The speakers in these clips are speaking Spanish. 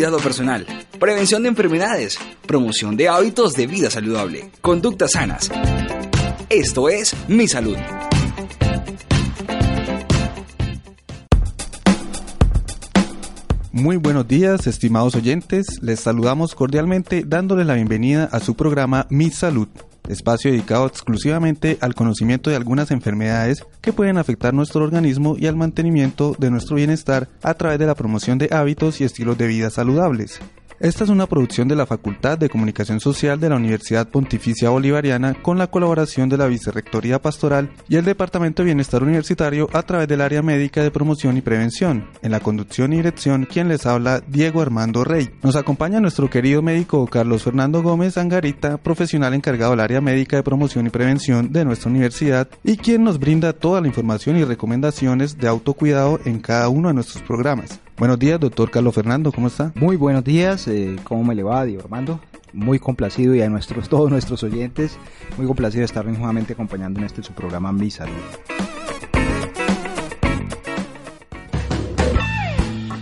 Cuidado personal, prevención de enfermedades, promoción de hábitos de vida saludable, conductas sanas. Esto es Mi Salud. Muy buenos días, estimados oyentes. Les saludamos cordialmente dándoles la bienvenida a su programa Mi Salud, espacio dedicado exclusivamente al conocimiento de algunas enfermedades que pueden afectar nuestro organismo y al mantenimiento de nuestro bienestar a través de la promoción de hábitos y estilos de vida saludables. Esta es una producción de la Facultad de Comunicación Social de la Universidad Pontificia Bolivariana con la colaboración de la Vicerrectoría Pastoral y el Departamento de Bienestar Universitario a través del área médica de promoción y prevención. En la conducción y dirección, quien les habla, Diego Armando Rey. Nos acompaña nuestro querido médico Carlos Fernando Gómez Angarita, profesional encargado del área médica de promoción y prevención de nuestra universidad y quien nos brinda toda la información y recomendaciones de autocuidado en cada uno de nuestros programas. Buenos días, doctor Carlos Fernando, ¿cómo está? Muy buenos días, eh, ¿cómo me le va, Diego? Muy complacido y a nuestros, todos nuestros oyentes, muy complacido de estar nuevamente acompañando en este su programa Mi Salud.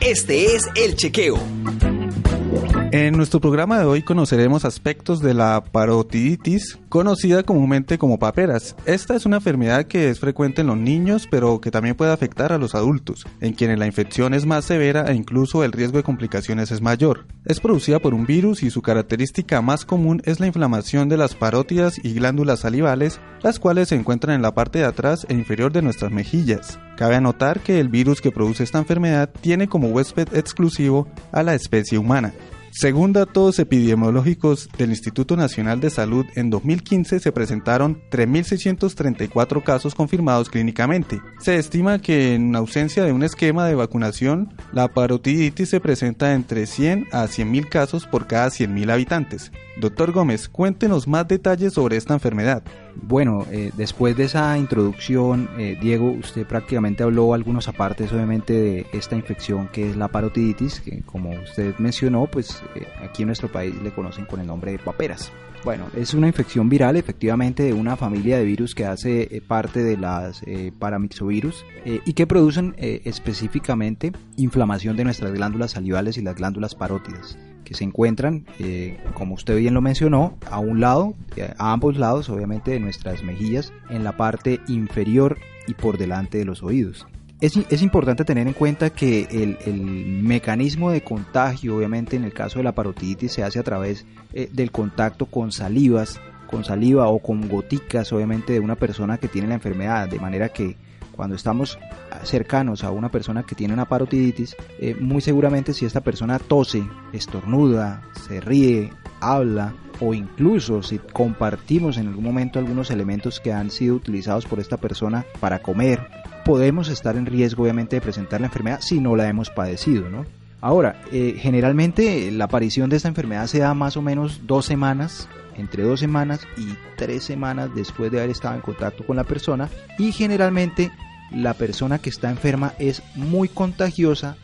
Este es El Chequeo. En nuestro programa de hoy conoceremos aspectos de la parotiditis, conocida comúnmente como paperas. Esta es una enfermedad que es frecuente en los niños, pero que también puede afectar a los adultos, en quienes la infección es más severa e incluso el riesgo de complicaciones es mayor. Es producida por un virus y su característica más común es la inflamación de las parótidas y glándulas salivales, las cuales se encuentran en la parte de atrás e inferior de nuestras mejillas. Cabe anotar que el virus que produce esta enfermedad tiene como huésped exclusivo a la especie humana. Según datos epidemiológicos del Instituto Nacional de Salud, en 2015 se presentaron 3.634 casos confirmados clínicamente. Se estima que en ausencia de un esquema de vacunación, la parotiditis se presenta entre 100 a 100.000 casos por cada 100.000 habitantes. Doctor Gómez, cuéntenos más detalles sobre esta enfermedad. Bueno, eh, después de esa introducción, eh, Diego, usted prácticamente habló algunos apartes obviamente de esta infección que es la parotiditis, que como usted mencionó, pues eh, aquí en nuestro país le conocen con el nombre de paperas. Bueno, es una infección viral efectivamente de una familia de virus que hace parte de las paramyxovirus y que producen específicamente inflamación de nuestras glándulas salivales y las glándulas parótidas que se encuentran, eh, como usted bien lo mencionó, a un lado, eh, a ambos lados, obviamente, de nuestras mejillas, en la parte inferior y por delante de los oídos. Es, es importante tener en cuenta que el, el, mecanismo de contagio, obviamente en el caso de la parotiditis, se hace a través eh, del contacto con salivas, con saliva o con goticas, obviamente, de una persona que tiene la enfermedad, de manera que cuando estamos cercanos a una persona que tiene una parotiditis, eh, muy seguramente si esta persona tose, estornuda, se ríe, habla o incluso si compartimos en algún momento algunos elementos que han sido utilizados por esta persona para comer, podemos estar en riesgo obviamente de presentar la enfermedad si no la hemos padecido, ¿no? Ahora, eh, generalmente la aparición de esta enfermedad se da más o menos dos semanas entre dos semanas y tres semanas después de haber estado en contacto con la persona y generalmente la persona que está enferma es muy contagiosa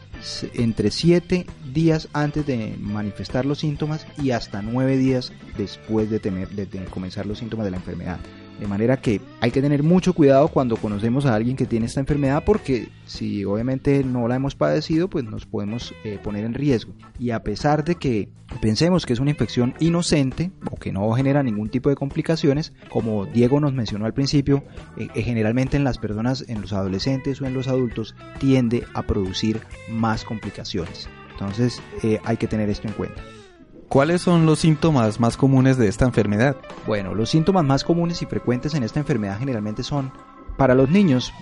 entre 7 días antes de manifestar los síntomas y hasta 9 días después de, tener, de comenzar los síntomas de la enfermedad. De manera que hay que tener mucho cuidado cuando conocemos a alguien que tiene esta enfermedad porque si obviamente no la hemos padecido pues nos podemos eh, poner en riesgo. Y a pesar de que pensemos que es una infección inocente o que no genera ningún tipo de complicaciones, como Diego nos mencionó al principio, eh, eh, generalmente en las personas, en los adolescentes o en los adultos tiende a producir más complicaciones. Entonces hay que tener esto en cuenta. ¿Cuáles son los síntomas más comunes de esta enfermedad? Bueno, los síntomas más comunes y frecuentes en esta enfermedad generalmente son, para los niños,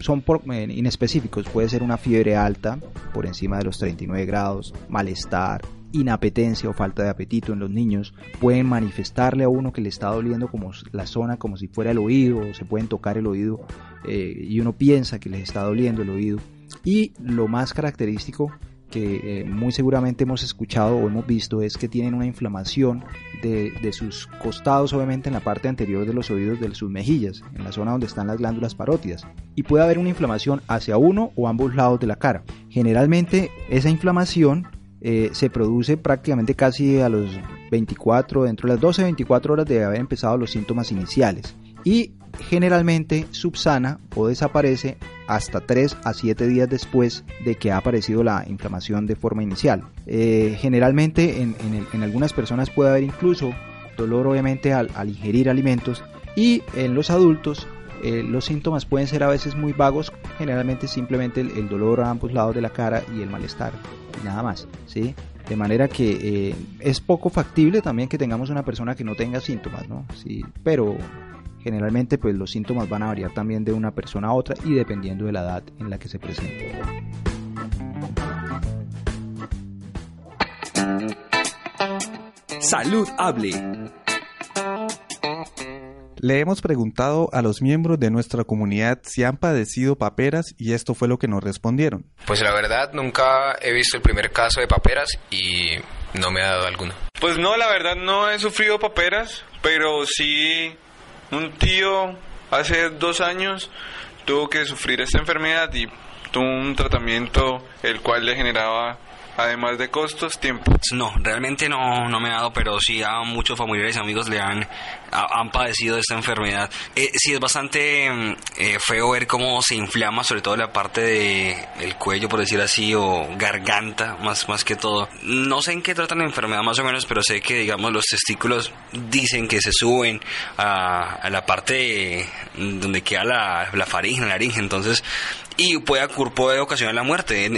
son por, inespecíficos. Puede ser una fiebre alta, por encima de los 39 grados, malestar, inapetencia o falta de apetito en los niños. Pueden manifestarle a uno que le está doliendo como la zona, como si fuera el oído, o se pueden tocar el oído eh, y uno piensa que les está doliendo el oído Y lo más característico que eh, muy seguramente hemos escuchado o hemos visto es que tienen una inflamación de, de, sus costados, obviamente en la parte anterior de los oídos de sus mejillas, en la zona donde están las glándulas parótidas. Y puede haber una inflamación hacia uno o ambos lados de la cara. Generalmente esa inflamación eh, se produce prácticamente casi a los 24, dentro de las 12-24 horas de haber empezado los síntomas iniciales. Y generalmente subsana o desaparece hasta 3 a 7 días después de que ha aparecido la inflamación de forma inicial. Eh, generalmente en, en, algunas personas puede haber incluso dolor obviamente al, ingerir alimentos y en los adultos eh, los síntomas pueden ser a veces muy vagos, generalmente simplemente el, dolor a ambos lados de la cara y el malestar, y nada más, ¿sí? De manera que eh, es poco factible también que tengamos una persona que no tenga síntomas, ¿no? Sí, pero Generalmente pues los síntomas van a variar también de una persona a otra y dependiendo de la edad en la que se presente. Salud Hable. Le hemos preguntado a los miembros de nuestra comunidad si han padecido paperas y esto fue lo que nos respondieron. Pues la verdad nunca he visto el primer caso de paperas y no me ha dado alguno. Pues no, la verdad no he sufrido paperas, pero sí un tío hace dos años tuvo que sufrir esta enfermedad y tuvo un tratamiento el cual le generaba además de costos, tiempo. No, realmente no, no me ha dado, pero sí a muchos familiares y amigos le han, han padecido esta enfermedad. Eh, sí, es bastante mm, eh, feo ver cómo se inflama, sobre todo la parte de, del cuello, por decir así, o garganta, más, más que todo. No sé en qué tratan la enfermedad más o menos, pero sé que, digamos, los testículos dicen que se suben a, a la parte donde queda la, la faringe, la laringe, entonces y puede, puede ocasionar la muerte.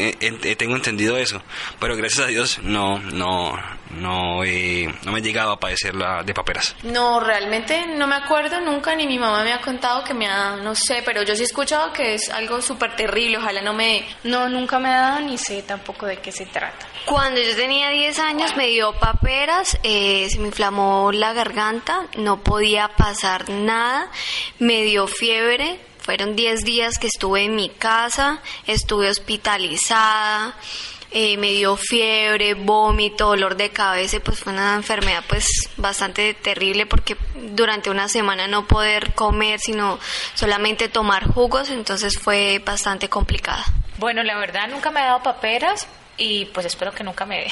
tengo entendido eso. Pero gracias a Dios no, no, no, eh, no me he llegado a padecer la de paperas. No, realmente no me acuerdo nunca, ni mi mamá me ha contado que me ha, no sé, pero yo sí he escuchado que es algo súper terrible. Ojalá no me. No, nunca me ha dado ni sé tampoco de qué se trata. Cuando yo tenía 10 años me dio paperas, eh, se me inflamó la garganta, no podía pasar nada, me dio fiebre, fueron 10 días que estuve en mi casa, estuve hospitalizada, eh, me dio fiebre, vómito, dolor de cabeza, pues fue una enfermedad pues bastante terrible porque durante una semana no poder comer, sino solamente tomar jugos, entonces fue bastante complicada. Bueno, la verdad nunca me ha dado paperas, y pues espero que nunca me dé.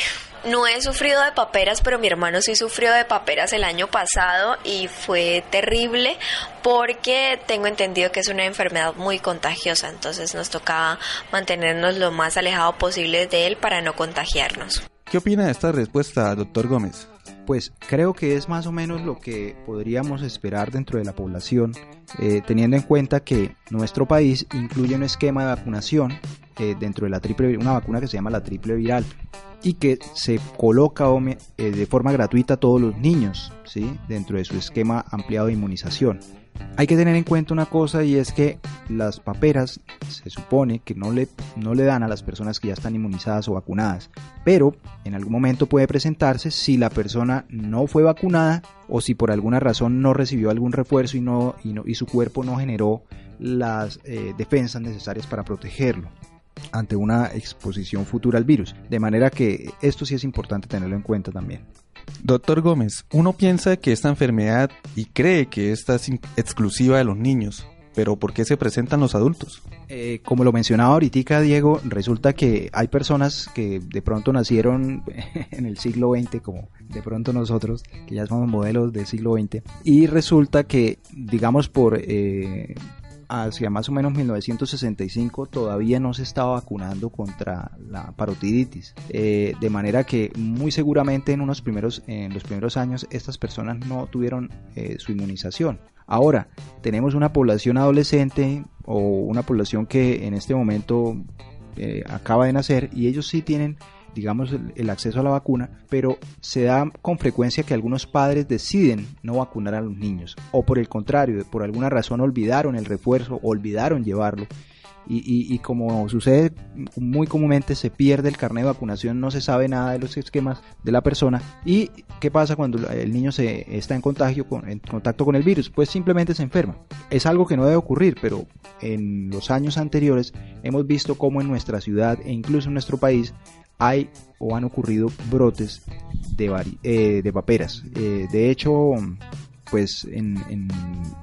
No he sufrido de paperas, pero mi hermano sí sufrió de paperas el año pasado y fue terrible porque tengo entendido que es una enfermedad muy contagiosa, entonces nos tocaba mantenernos lo más alejado posible de él para no contagiarnos. ¿Qué opina de esta respuesta, doctor Gómez? Pues creo que es más o menos lo que podríamos esperar dentro de la población, eh, teniendo en cuenta que nuestro país incluye un esquema de vacunación eh, dentro de la triple, una vacuna que se llama la triple viral y que se coloca eh, de forma gratuita a todos los niños, ¿sí? dentro de su esquema ampliado de inmunización. Hay que tener en cuenta una cosa y es que las paperas se supone que no le, no le dan a las personas que ya están inmunizadas o vacunadas, pero en algún momento puede presentarse si la persona no fue vacunada o si por alguna razón no recibió algún refuerzo y, no, y, no, y su cuerpo no generó las eh, defensas necesarias para protegerlo ante una exposición futura al virus. De manera que esto sí es importante tenerlo en cuenta también. Doctor Gómez, uno piensa que esta enfermedad y cree que esta es exclusiva de los niños, pero ¿por qué se presentan los adultos? Eh, como lo mencionaba ahorita Diego, resulta que hay personas que de pronto nacieron en el siglo XX, como de pronto nosotros, que ya somos modelos del siglo XX, y resulta que, digamos, por eh, hacia más o menos 1965 todavía no se estaba vacunando contra la parotiditis. Eh, de manera que muy seguramente en, unos primeros, en los primeros años estas personas no tuvieron eh, su inmunización. Ahora, tenemos una población adolescente o una población que en este momento eh, acaba de nacer y ellos sí tienen digamos, el, acceso a la vacuna, pero se da con frecuencia que algunos padres deciden no vacunar a los niños, o por el contrario, por alguna razón olvidaron el refuerzo, olvidaron llevarlo, Y, y, como sucede muy comúnmente, se pierde el carnet de vacunación, no se sabe nada de los esquemas de la persona. ¿Y qué pasa cuando el niño se está en contagio, con, en contacto con el virus? Pues simplemente se enferma. Es algo que no debe ocurrir, pero en los años anteriores hemos visto cómo en nuestra ciudad e incluso en nuestro país hay o han ocurrido brotes de, eh, de paperas. Eh, de hecho, pues en,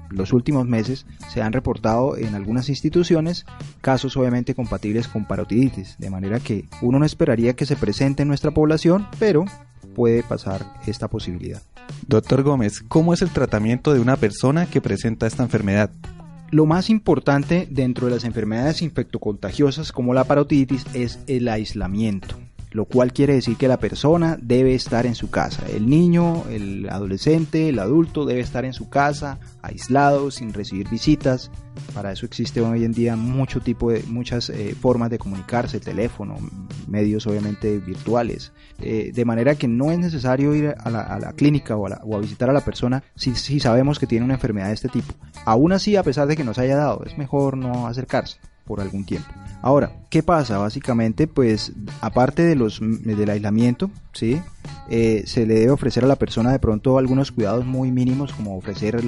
los últimos meses se han reportado en algunas instituciones casos obviamente compatibles con parotiditis, de manera que uno no esperaría que se presente en nuestra población, pero puede pasar esta posibilidad. Doctor Gómez, ¿cómo es el tratamiento de una persona que presenta esta enfermedad? Lo más importante dentro de las enfermedades infectocontagiosas como la parotiditis es el aislamiento lo cual quiere decir que la persona debe estar en su casa. El niño, el adolescente, el adulto debe estar en su casa, aislado, sin recibir visitas. Para eso existe hoy en día mucho tipo de, muchas eh, formas de comunicarse, teléfono, medios obviamente virtuales. Eh, de manera que no es necesario ir a la, clínica o a, visitar a la persona si, si sabemos que tiene una enfermedad de este tipo. Aún así, a pesar de que nos haya dado, es mejor no acercarse por algún tiempo. Ahora, ¿qué pasa? Básicamente, pues, aparte de los, del aislamiento, ¿sí? Eh, se le debe ofrecer a la persona de pronto algunos cuidados muy mínimos, como ofrecer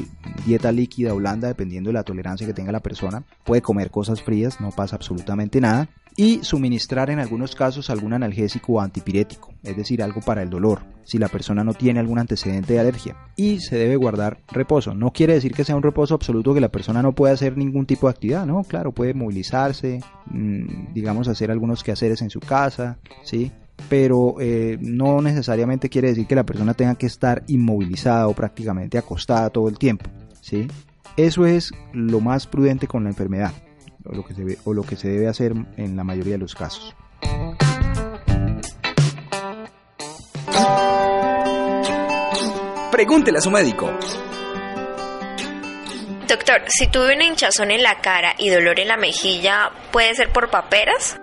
dieta líquida o blanda, dependiendo de la tolerancia que tenga la persona. Puede comer cosas frías, no pasa absolutamente nada y suministrar en algunos casos algún analgésico o antipirético, es decir, algo para el dolor, si la persona no tiene algún antecedente de alergia. Y se debe guardar reposo. No quiere decir que sea un reposo absoluto que la persona no pueda hacer ningún tipo de actividad, ¿no? Claro, puede movilizarse, mm, digamos, hacer algunos quehaceres en su casa, ¿sí? Pero eh, no necesariamente quiere decir que la persona tenga que estar inmovilizada o prácticamente acostada todo el tiempo, ¿sí? Eso es lo más prudente con la enfermedad o lo que se, ve, o lo que se debe hacer en la mayoría de los casos. Pregúntele a su médico. Doctor, si tuve una hinchazón en la cara y dolor en la mejilla, ¿puede ser por paperas?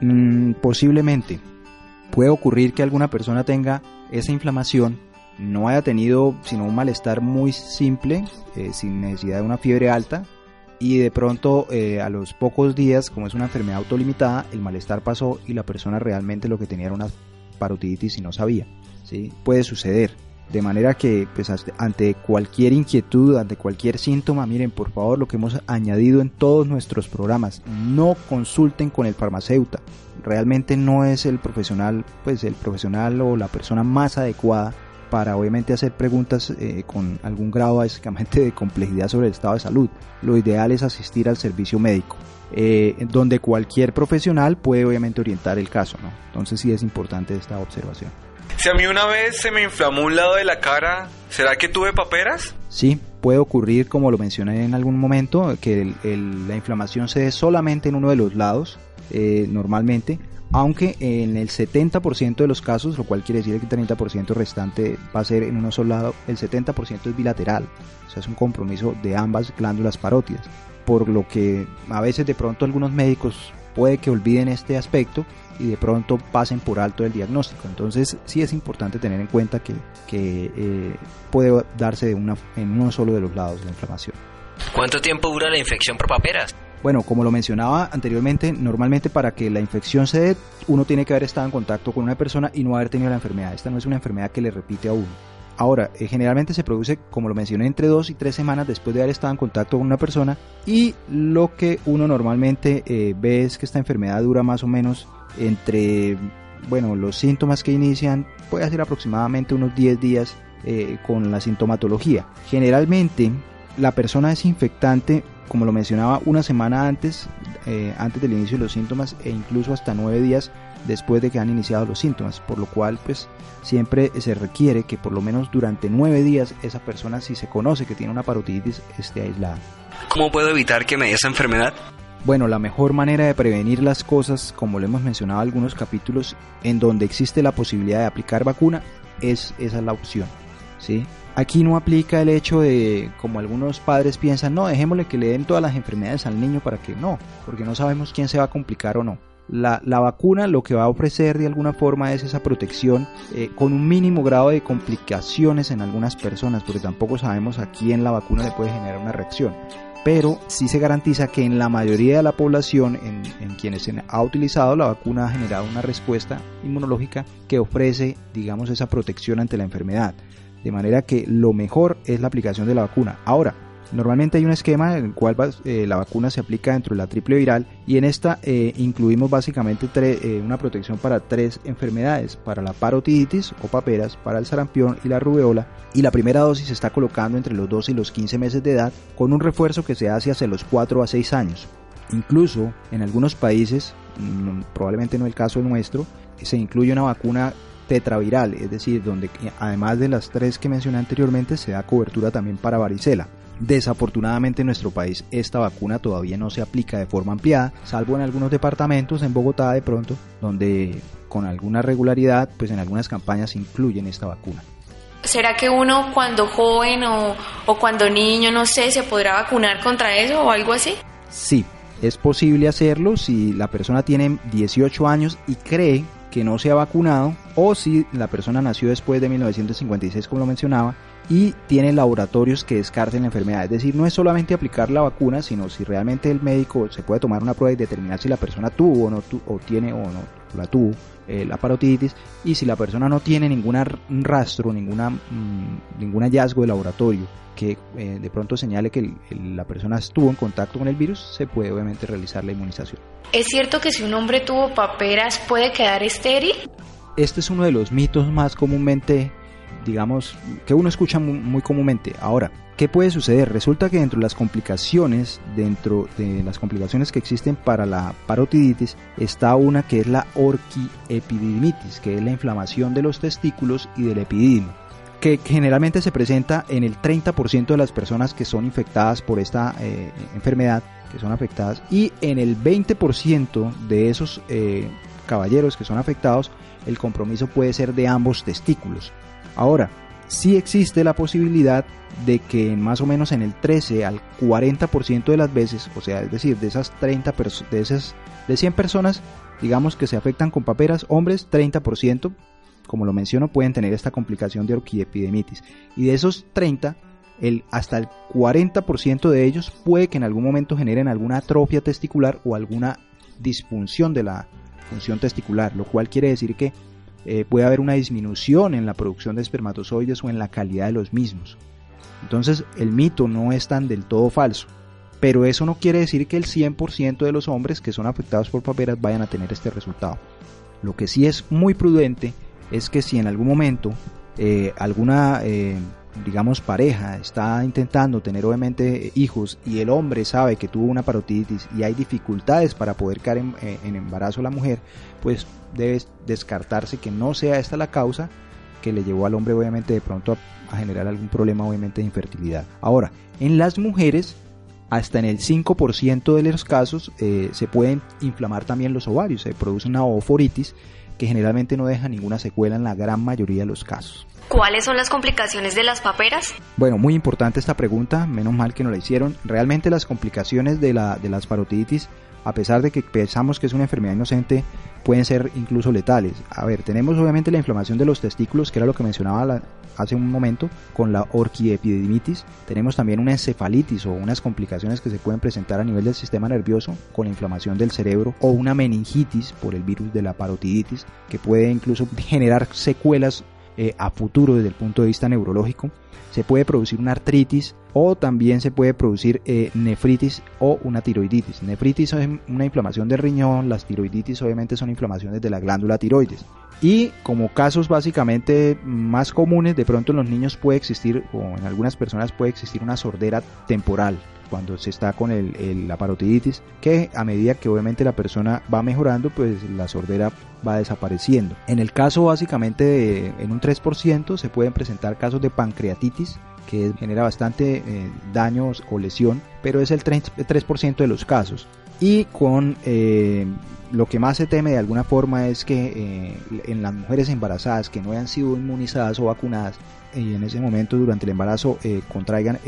Mm, posiblemente. Puede ocurrir que alguna persona tenga esa inflamación, no haya tenido sino un malestar muy simple, eh, sin necesidad de una fiebre alta, y de pronto eh, a los pocos días, como es una enfermedad autolimitada, el malestar pasó y la persona realmente lo que tenía era una parotiditis y no sabía. ¿sí? Puede suceder. De manera que pues, ante cualquier inquietud, ante cualquier síntoma, miren por favor lo que hemos añadido en todos nuestros programas, no consulten con el farmacéutico. Realmente no es el profesional, pues el profesional o la persona más adecuada para obviamente hacer preguntas eh, con algún grado básicamente de complejidad sobre el estado de salud. Lo ideal es asistir al servicio médico, eh, donde cualquier profesional puede obviamente orientar el caso. ¿no? Entonces sí es importante esta observación. Si a mí una vez se me inflamó un lado de la cara, ¿será que tuve paperas? Sí, puede ocurrir, como lo mencioné en algún momento, que la inflamación se dé solamente en uno de los lados, eh, normalmente, aunque en el 70% de los casos, lo cual quiere decir que el 30% restante va a ser en uno solo lado, el 70% es bilateral, o sea, es un compromiso de ambas glándulas parótidas, por lo que a veces de pronto algunos médicos puede que olviden este aspecto y de pronto pasen por alto el diagnóstico. Entonces sí es importante tener en cuenta que, eh, puede darse de una, en uno solo de los lados la inflamación. ¿Cuánto tiempo dura la infección por paperas? Bueno, como lo mencionaba anteriormente, normalmente para que la infección se dé, uno tiene que haber estado en contacto con una persona y no haber tenido la enfermedad. Esta no es una enfermedad que le repite a uno. Ahora, eh, generalmente se produce, como lo mencioné, entre dos y tres semanas después de haber estado en contacto con una persona y lo que uno normalmente eh, ve es que esta enfermedad dura más o menos entre, bueno, los síntomas que inician puede ser aproximadamente unos 10 días eh, con la sintomatología. Generalmente la persona es infectante como lo mencionaba, una semana antes, eh, antes del inicio de los síntomas e incluso hasta nueve días después de que han iniciado los síntomas, por lo cual pues siempre se requiere que por lo menos durante nueve días esa persona si se conoce que tiene una parotiditis esté aislada. ¿Cómo puedo evitar que me dé esa enfermedad? Bueno, la mejor manera de prevenir las cosas, como lo hemos mencionado en algunos capítulos, en donde existe la posibilidad de aplicar vacuna, es esa la opción. ¿sí? Aquí no aplica el hecho de, como algunos padres piensan, no, dejémosle que le den todas las enfermedades al niño para que no, porque no sabemos quién se va a complicar o no. La, vacuna lo que va a ofrecer de alguna forma es esa protección eh, con un mínimo grado de complicaciones en algunas personas, porque tampoco sabemos a quién la vacuna le puede generar una reacción. Pero sí se garantiza que en la mayoría de la población en, en, quienes se ha utilizado la vacuna ha generado una respuesta inmunológica que ofrece, digamos, esa protección ante la enfermedad. De manera que lo mejor es la aplicación de la vacuna. Ahora, Normalmente hay un esquema en el cual eh, la vacuna se aplica dentro de la triple viral y en esta eh, incluimos básicamente eh, una protección para tres enfermedades, para la parotiditis o paperas, para el sarampión y la rubeola y la primera dosis se está colocando entre los 12 y los 15 meses de edad con un refuerzo que se hace hacia los 4 a 6 años. Incluso en algunos países, probablemente no el caso nuestro, se incluye una vacuna tetraviral, es decir, donde además de las tres que mencioné anteriormente se da cobertura también para varicela. Desafortunadamente en nuestro país esta vacuna todavía no se aplica de forma ampliada, salvo en algunos departamentos, en Bogotá de pronto, donde con alguna regularidad, pues en algunas campañas incluyen esta vacuna. ¿Será que uno cuando joven o, o cuando niño, no sé, se podrá vacunar contra eso o algo así? Sí, es posible hacerlo si la persona tiene 18 años y cree que no se ha vacunado o si la persona nació después de 1956 como lo mencionaba y tiene laboratorios que descarten la enfermedad. Es decir, no es solamente aplicar la vacuna, sino si realmente el médico se puede tomar una prueba y determinar si la persona tuvo o no o tiene o no la tuvo eh, la parotiditis y si la persona no tiene ningún rastro, ninguna, mm, ningún hallazgo de laboratorio que eh, de pronto señale que la persona estuvo en contacto con el virus, se puede obviamente realizar la inmunización. ¿Es cierto que si un hombre tuvo paperas puede quedar estéril? Este es uno de los mitos más comúnmente digamos, que uno escucha muy, comúnmente. Ahora, ¿qué puede suceder? Resulta que dentro de las complicaciones, dentro de las complicaciones que existen para la parotiditis, está una que es la orquiepididimitis, que es la inflamación de los testículos y del epididimo que generalmente se presenta en el 30% de las personas que son infectadas por esta eh, enfermedad, que son afectadas, y en el 20% de esos eh, caballeros que son afectados, el compromiso puede ser de ambos testículos. Ahora, sí existe la posibilidad de que más o menos en el 13 al 40% de las veces, o sea, es decir, de esas 30 de esas de 100 personas, digamos que se afectan con paperas, hombres 30%, como lo menciono, pueden tener esta complicación de orquiepidemitis. Y de esos 30, el, hasta el 40% de ellos puede que en algún momento generen alguna atrofia testicular o alguna disfunción de la función testicular, lo cual quiere decir que eh, puede haber una disminución en la producción de espermatozoides o en la calidad de los mismos. Entonces el mito no es tan del todo falso, pero eso no quiere decir que el 100% de los hombres que son afectados por paperas vayan a tener este resultado. Lo que sí es muy prudente es que si en algún momento eh, alguna eh, digamos, pareja está intentando tener obviamente hijos y el hombre sabe que tuvo una parotiditis y hay dificultades para poder caer en, eh, embarazo la mujer, pues debe descartarse que no sea esta la causa que le llevó al hombre obviamente de pronto a, generar algún problema obviamente de infertilidad. Ahora, en las mujeres hasta en el 5% de los casos eh, se pueden inflamar también los ovarios, se produce una ovoforitis que generalmente no deja ninguna secuela en la gran mayoría de los casos. ¿Cuáles son las complicaciones de las paperas? Bueno, muy importante esta pregunta, menos mal que no la hicieron. Realmente las complicaciones de, la, de las parotiditis, a pesar de que pensamos que es una enfermedad inocente, pueden ser incluso letales. A ver, tenemos obviamente la inflamación de los testículos, que era lo que mencionaba hace un momento, con la orquiepididimitis. Tenemos también una encefalitis o unas complicaciones que se pueden presentar a nivel del sistema nervioso con la inflamación del cerebro o una meningitis por el virus de la parotiditis, que puede incluso generar secuelas eh, a futuro desde el punto de vista neurológico. Se puede producir una artritis o también se puede producir eh, nefritis o una tiroiditis. Nefritis es una inflamación del riñón, las tiroiditis obviamente son inflamaciones de la glándula tiroides. Y como casos básicamente más comunes, de pronto en los niños puede existir, o en algunas personas puede existir una sordera temporal, cuando se está con el, la parotiditis, que a medida que obviamente la persona va mejorando, pues la sordera va desapareciendo. En el caso básicamente en un 3% se pueden presentar casos de pancreatitis, que genera bastante eh, daños o lesión, pero es el 3%, de los casos. Y con eh, lo que más se teme de alguna forma es que eh, en las mujeres embarazadas que no hayan sido inmunizadas o vacunadas y en ese momento durante el embarazo contraigan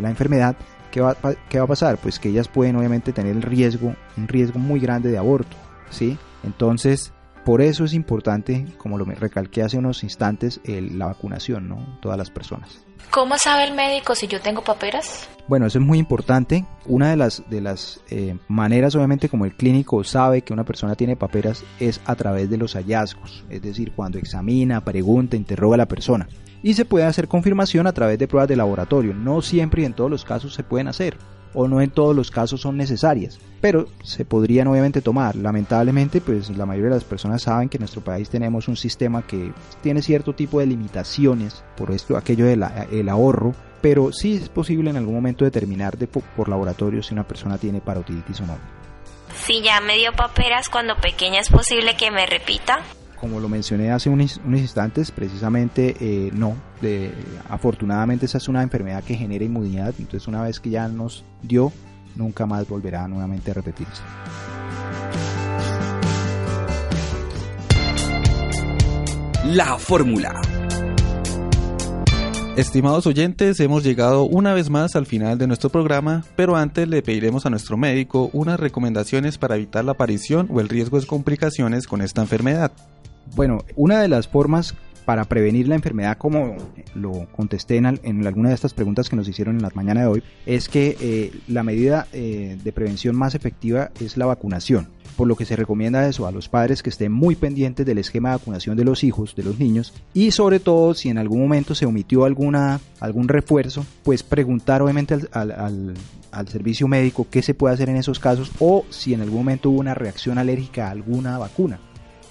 la enfermedad, ¿qué va, ¿qué va a pasar? Pues que ellas pueden obviamente tener el riesgo, un riesgo muy grande de aborto, ¿sí? Entonces, por eso es importante, como lo recalqué hace unos instantes, el- la vacunación, ¿no? Todas las personas. ¿Cómo sabe el médico si yo tengo paperas? Bueno, eso es muy importante. Una de las, de las eh, maneras, obviamente, como el clínico sabe que una persona tiene paperas es a través de los hallazgos, es decir, cuando examina, pregunta, interroga a la persona. Y se puede hacer confirmación a través de pruebas de laboratorio. No siempre y en todos los casos se pueden hacer, o no en todos los casos son necesarias, pero se podrían obviamente tomar. Lamentablemente, pues la mayoría de las personas saben que en nuestro país tenemos un sistema que tiene cierto tipo de limitaciones por esto, aquello del el ahorro, pero sí es posible en algún momento determinar de, po- por laboratorio si una persona tiene parotiditis o no. Si ya me dio paperas cuando pequeña, ¿es posible que me repita? Como lo mencioné hace unos, unos instantes, precisamente eh, no. De- afortunadamente esa es una enfermedad que genera inmunidad, entonces una vez que ya nos dio, nunca más volverá nuevamente a repetirse. La fórmula. Estimados oyentes, hemos llegado una vez más al final de nuestro programa, pero antes le pediremos a nuestro médico unas recomendaciones para evitar la aparición o el riesgo de complicaciones con esta enfermedad. Bueno, una de las formas para prevenir la enfermedad, como lo contesté en, al- en alguna de estas preguntas que nos hicieron en la mañana de hoy, es que eh, la medida eh, de prevención más efectiva es la vacunación. Por lo que se recomienda eso a los padres que estén muy pendientes del esquema de vacunación de los hijos, de los niños, y sobre todo si en algún momento se omitió alguna, algún refuerzo, pues preguntar obviamente al, al- al- al servicio médico qué se puede hacer en esos casos o si en algún momento hubo una reacción alérgica a alguna vacuna.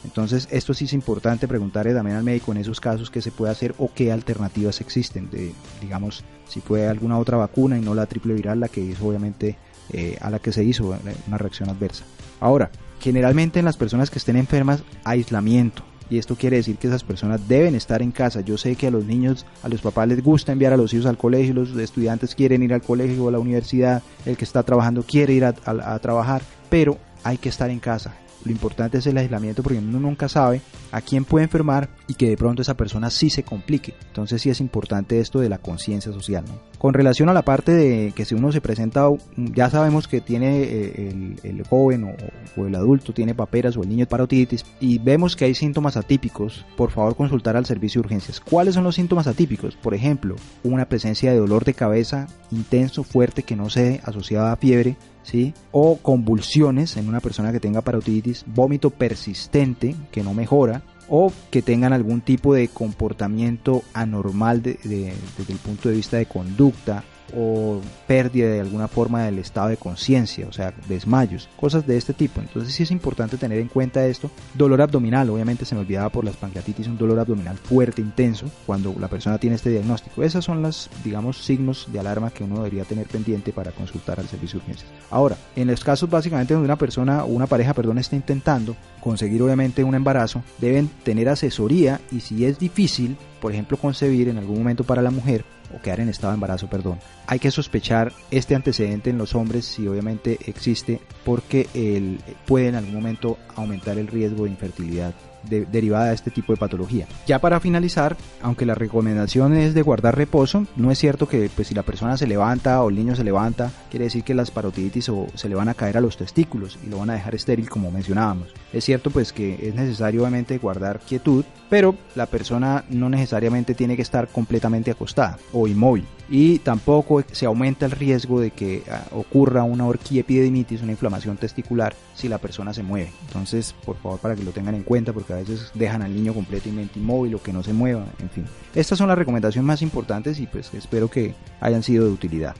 Entonces, esto sí es importante preguntarle también al médico en esos casos qué se puede hacer o qué alternativas existen. De, digamos, si puede alguna otra vacuna y no la triple viral, la que hizo obviamente eh, a la que se hizo eh, una reacción adversa. Ahora, generalmente en las personas que estén enfermas, aislamiento. Y esto quiere decir que esas personas deben estar en casa. Yo sé que a los niños, a los papás les gusta enviar a los hijos al colegio, los estudiantes quieren ir al colegio o a la universidad, el que está trabajando quiere ir a trabajar, pero hay que estar en casa. Lo importante es el aislamiento porque uno nunca sabe a quién puede enfermar y que de pronto esa persona sí se complique. Entonces sí es importante esto de la conciencia social. Con relación a la parte de que si uno se presenta, ya sabemos que tiene eh, el, el joven o, o el adulto tiene paperas o el niño parotiditis y vemos que hay síntomas atípicos, por favor consultar al servicio de urgencias. ¿Cuáles son los síntomas atípicos? Por ejemplo, una presencia de dolor de cabeza intenso, fuerte, que no se asociada a fiebre, ¿sí? O convulsiones en una persona que tenga parotiditis, vómito persistente que no mejora, o que tengan algún tipo de comportamiento anormal de- de- desde el punto de vista de conducta o pérdida de alguna forma del estado de conciencia, o sea, desmayos, cosas de este tipo. Entonces sí es importante tener en cuenta esto. Dolor abdominal, obviamente se me olvidaba por las pancreatitis, un dolor abdominal fuerte, intenso, cuando la persona tiene este diagnóstico. Esas son las, digamos, signos de alarma que uno debería tener pendiente para consultar al servicio de urgencias. Ahora, en los casos básicamente donde una persona o una pareja, perdón, está intentando conseguir obviamente un embarazo, deben tener asesoría y si es difícil, por ejemplo, concebir en algún momento para la mujer o quedar en estado de embarazo, perdón, hay que sospechar este antecedente en los hombres si obviamente existe porque el, puede en algún momento aumentar el riesgo de infertilidad de- derivada de este tipo de patología. Ya para finalizar, aunque la recomendación es de guardar reposo, no es cierto que pues, si la persona se levanta o el niño se levanta, quiere decir que las parotiditis o se le van a caer a los testículos y lo van a dejar estéril como mencionábamos. Es cierto pues que es necesario obviamente guardar quietud, pero la persona no necesariamente tiene que estar completamente acostada o inmóvil y tampoco se aumenta el riesgo de que ah, ocurra una orquiepididimitis, una inflamación testicular si la persona se mueve. Entonces, por favor, para que lo tengan en cuenta porque a veces dejan al niño completamente inmóvil o que no se mueva, en fin. Estas son las recomendaciones más importantes y pues espero que hayan sido de utilidad.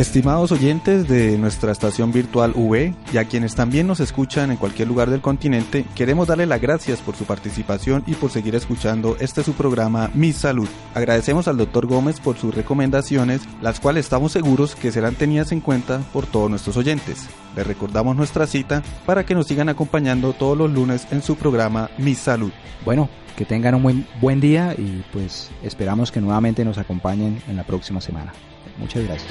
Estimados oyentes de nuestra estación virtual V y a quienes también nos escuchan en cualquier lugar del continente, queremos darle las gracias por su participación y por seguir escuchando este su programa Mi Salud. Agradecemos al Dr. Gómez por sus recomendaciones, las cuales estamos seguros que serán tenidas en cuenta por todos nuestros oyentes. Les recordamos nuestra cita para que nos sigan acompañando todos los lunes en su programa Mi Salud. Bueno, que tengan un buen, buen día y pues esperamos que nuevamente nos acompañen en la próxima semana. Muchas gracias.